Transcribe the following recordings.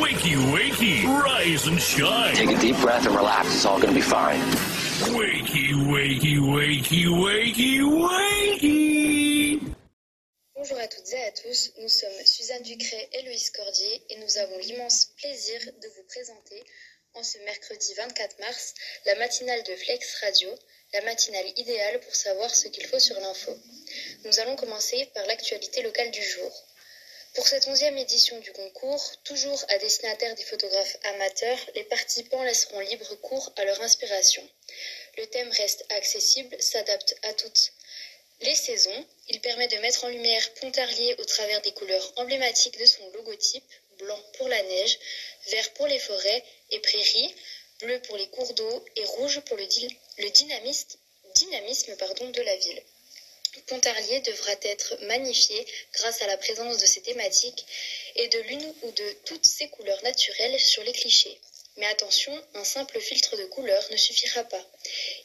Wakey, wakey, rise and shine. Take a deep breath and relax. It's all going to be fine. Wakey, wakey, wakey, wakey, wakey. Bonjour à toutes et à tous, nous sommes Suzanne Ducret et Louise Cordier et nous avons l'immense plaisir de vous présenter en ce mercredi 24 mars la matinale de Flex Radio, la matinale idéale pour savoir ce qu'il faut sur l'info. Nous allons commencer par l'actualité locale du jour. Pour cette onzième édition du concours, toujours à destinataire des photographes amateurs, les participants laisseront libre cours à leur inspiration. Le thème reste accessible, s'adapte à toutes les saisons. Il permet de mettre en lumière Pontarlier au travers des couleurs emblématiques de son logotype, blanc pour la neige, vert pour les forêts et prairies, bleu pour les cours d'eau et rouge pour le, dynamisme, de la ville. Pontarlier devra être magnifié grâce à la présence de ces thématiques et de l'une ou de toutes ces couleurs naturelles sur les clichés. Mais attention, un simple filtre de couleur ne suffira pas.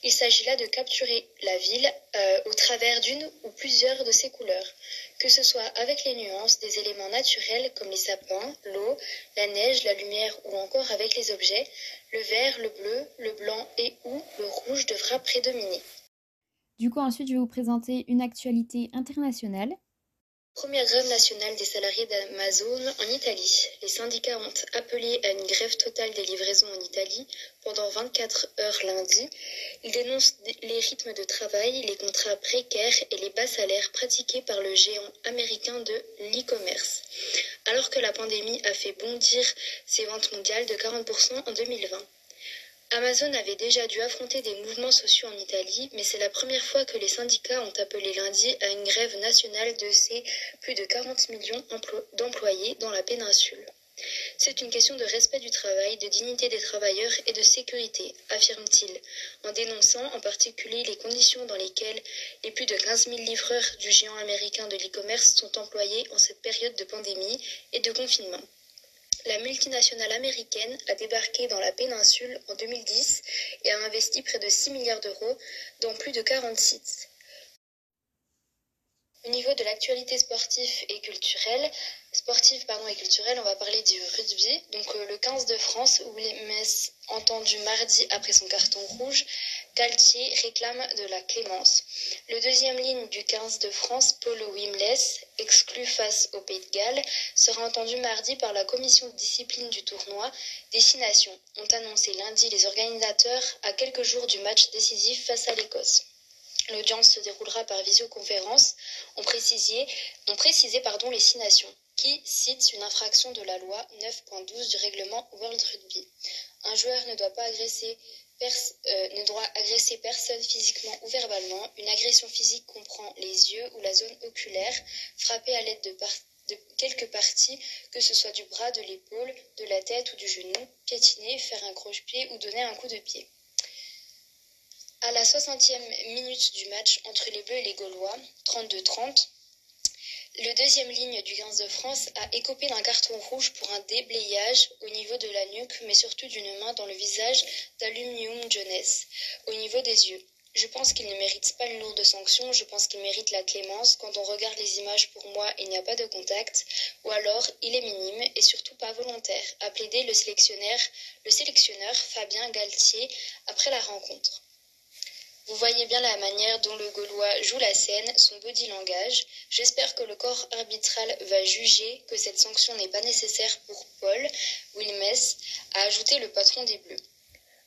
Il s'agit là de capturer la ville euh, au travers d'une ou plusieurs de ces couleurs, que ce soit avec les nuances des éléments naturels comme les sapins, l'eau, la neige, la lumière ou encore avec les objets, le vert, le bleu, le blanc et ou le rouge devra prédominer. Du coup, ensuite, je vais vous présenter une actualité internationale. Première grève nationale des salariés d'Amazon en Italie. Les syndicats ont appelé à une grève totale des livraisons en Italie pendant 24 heures lundi. Ils dénoncent les rythmes de travail, les contrats précaires et les bas salaires pratiqués par le géant américain de l'e-commerce. Alors que la pandémie a fait bondir ses ventes mondiales de 40% en 2020. Amazon avait déjà dû affronter des mouvements sociaux en Italie, mais c'est la première fois que les syndicats ont appelé lundi à une grève nationale de ces plus de 40 millions d'employés dans la péninsule. C'est une question de respect du travail, de dignité des travailleurs et de sécurité, affirme-t-il, en dénonçant en particulier les conditions dans lesquelles les plus de 15 000 livreurs du géant américain de l'e-commerce sont employés en cette période de pandémie et de confinement. La multinationale américaine a débarqué dans la péninsule en 2010 et a investi près de 6 milliards d'euros dans plus de 40 sites. Au niveau de l'actualité sportive et culturelle, sportive pardon, et on va parler du rugby. Donc euh, le 15 de France, Mess entendu mardi après son carton rouge, Galtier réclame de la clémence. Le deuxième ligne du 15 de France, Paul Wimless, exclu face au Pays de Galles, sera entendu mardi par la commission de discipline du tournoi. Destination ont annoncé lundi les organisateurs à quelques jours du match décisif face à l'Écosse. L'audience se déroulera par visioconférence. On précisait, on précisait pardon, les six nations qui cite une infraction de la loi 9.12 du règlement World Rugby. Un joueur ne doit pas agresser euh, ne doit agresser personne physiquement ou verbalement. Une agression physique comprend les yeux ou la zone oculaire, frapper à l'aide de, de, quelques parties, que ce soit du bras, de l'épaule, de la tête ou du genou, piétiner, faire un croche-pied ou donner un coup de pied. À la 60e minute du match entre les Bleus et les Gaulois, 32-30, le deuxième ligne du 15 de France a écopé d'un carton rouge pour un déblayage au niveau de la nuque, mais surtout d'une main dans le visage d'Aluminium Jones, au niveau des yeux. Je pense qu'il ne mérite pas une lourde sanction, je pense qu'il mérite la clémence. Quand on regarde les images, pour moi, il n'y a pas de contact, ou alors il est minime et surtout pas volontaire, a plaidé le sélectionneur, le sélectionneur Fabien Galtier après la rencontre. Vous voyez bien la manière dont le Gaulois joue la scène, son body langage. J'espère que le corps arbitral va juger que cette sanction n'est pas nécessaire pour Paul Wilmès, a ajouté le patron des Bleus.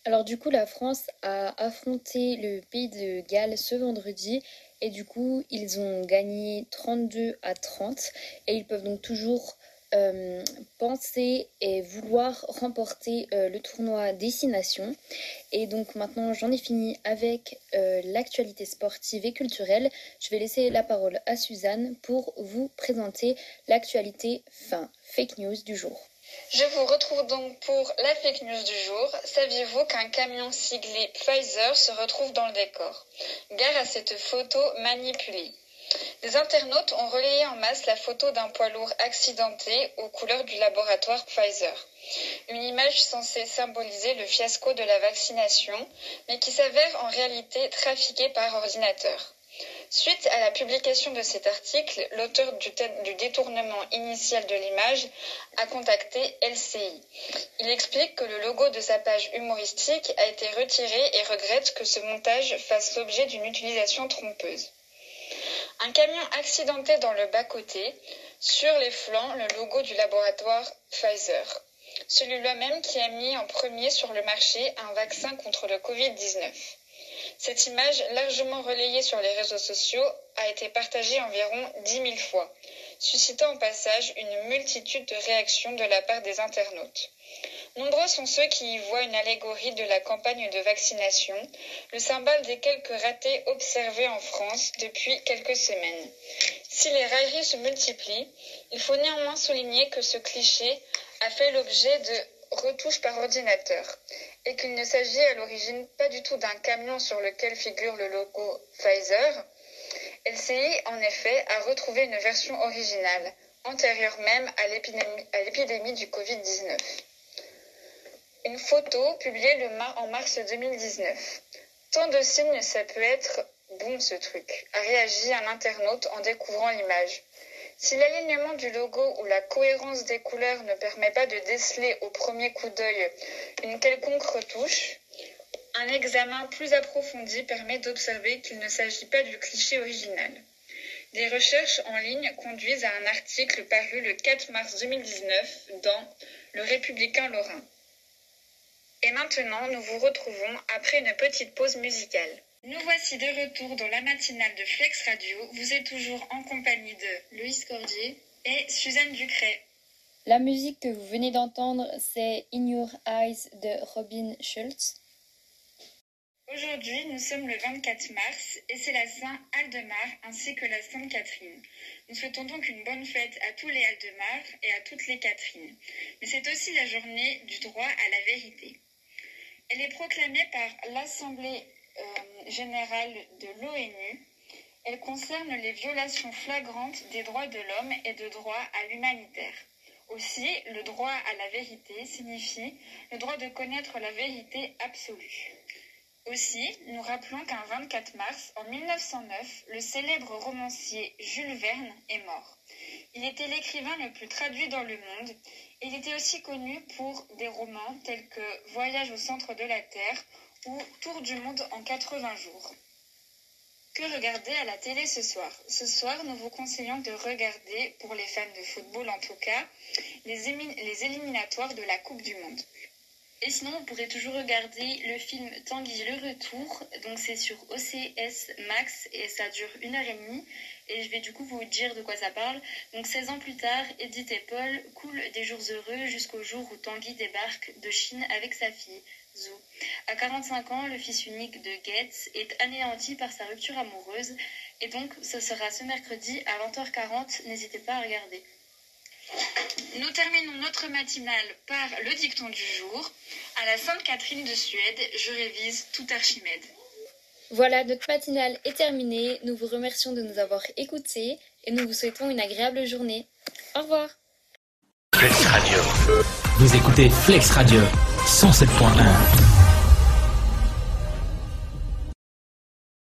Alors du coup, la France a affronté le pays de Galles ce vendredi et du coup, ils ont gagné 32 à 30 et ils peuvent donc toujours euh, penser et vouloir remporter euh, le tournoi Destination. Et donc maintenant j'en ai fini avec euh, l'actualité sportive et culturelle. Je vais laisser la parole à Suzanne pour vous présenter l'actualité fin fake news du jour. Je vous retrouve donc pour la fake news du jour. Saviez-vous qu'un camion siglé Pfizer se retrouve dans le décor? Gare à cette photo manipulée. Des internautes ont relayé en masse la photo d'un poids lourd accidenté aux couleurs du laboratoire Pfizer. Une image censée symboliser le fiasco de la vaccination, mais qui s'avère en réalité trafiquée par ordinateur. Suite à la publication de cet article, l'auteur du, du, détournement initial de l'image a contacté LCI. Il explique que le logo de sa page humoristique a été retiré et regrette que ce montage fasse l'objet d'une utilisation trompeuse. Un camion accidenté dans le bas-côté, sur les flancs le logo du laboratoire Pfizer, celui-là même qui a mis en premier sur le marché un vaccin contre le Covid-19. Cette image, largement relayée sur les réseaux sociaux, a été partagée environ 10 000 fois, suscitant au passage une multitude de réactions de la part des internautes. Nombreux sont ceux qui y voient une allégorie de la campagne de vaccination, le symbole des quelques ratés observés en France depuis quelques semaines. Si les railleries se multiplient, il faut néanmoins souligner que ce cliché a fait l'objet de retouches par ordinateur et qu'il ne s'agit à l'origine pas du tout d'un camion sur lequel figure le logo Pfizer. LCI, en effet, a retrouvé une version originale, antérieure même à l'épidémie du Covid-19. Une photo publiée en mars 2019. Tant de signes, ça peut être bon ce truc, a réagi un internaute en découvrant l'image. Si l'alignement du logo ou la cohérence des couleurs ne permet pas de déceler au premier coup d'œil une quelconque retouche, un examen plus approfondi permet d'observer qu'il ne s'agit pas du cliché original. Des recherches en ligne conduisent à un article paru le 4 mars 2019 dans Le Républicain Lorrain. Et maintenant, nous vous retrouvons après une petite pause musicale. Nous voici de retour dans la matinale de Flex Radio. Vous êtes toujours en compagnie de Louise Cordier et Suzanne Ducret. La musique que vous venez d'entendre, c'est In Your Eyes de Robin Schultz. Aujourd'hui, nous sommes le 24 mars et c'est la Saint Aldemar ainsi que la Sainte Catherine. Nous souhaitons donc une bonne fête à tous les Aldemar et à toutes les Catherines. Mais c'est aussi la journée du droit à la vérité. Elle est proclamée par l'Assemblée euh, générale de l'ONU. Elle concerne les violations flagrantes des droits de l'homme et de droits à l'humanitaire. Aussi, le droit à la vérité signifie le droit de connaître la vérité absolue. Aussi, nous rappelons qu'un 24 mars, en 1909, le célèbre romancier Jules Verne est mort. Il était l'écrivain le plus traduit dans le monde. Et il était aussi connu pour des romans tels que Voyage au centre de la Terre ou Tour du monde en 80 jours. Que regarder à la télé ce soir? Ce soir, nous vous conseillons de regarder, pour les fans de football en tout cas, les, éliminatoires de la Coupe du Monde. Et sinon, vous pourrez toujours regarder le film Tanguy le Retour. Donc c'est sur OCS Max et ça dure une heure et demie. Et je vais du coup vous dire de quoi ça parle. Donc 16 ans plus tard, Edith et Paul coulent des jours heureux jusqu'au jour où Tanguy débarque de Chine avec sa fille. À 45 ans, le fils unique de Gates est anéanti par sa rupture amoureuse et donc ce sera ce mercredi à 20h40, n'hésitez pas à regarder. Nous terminons notre matinale par le dicton du jour. À la Sainte Catherine de Suède, je révise tout Archimède. Voilà, notre matinale est terminée. Nous vous remercions de nous avoir écoutés et nous vous souhaitons une agréable journée. Au revoir. Flex Radio. Vous écoutez Flex Radio 107.1.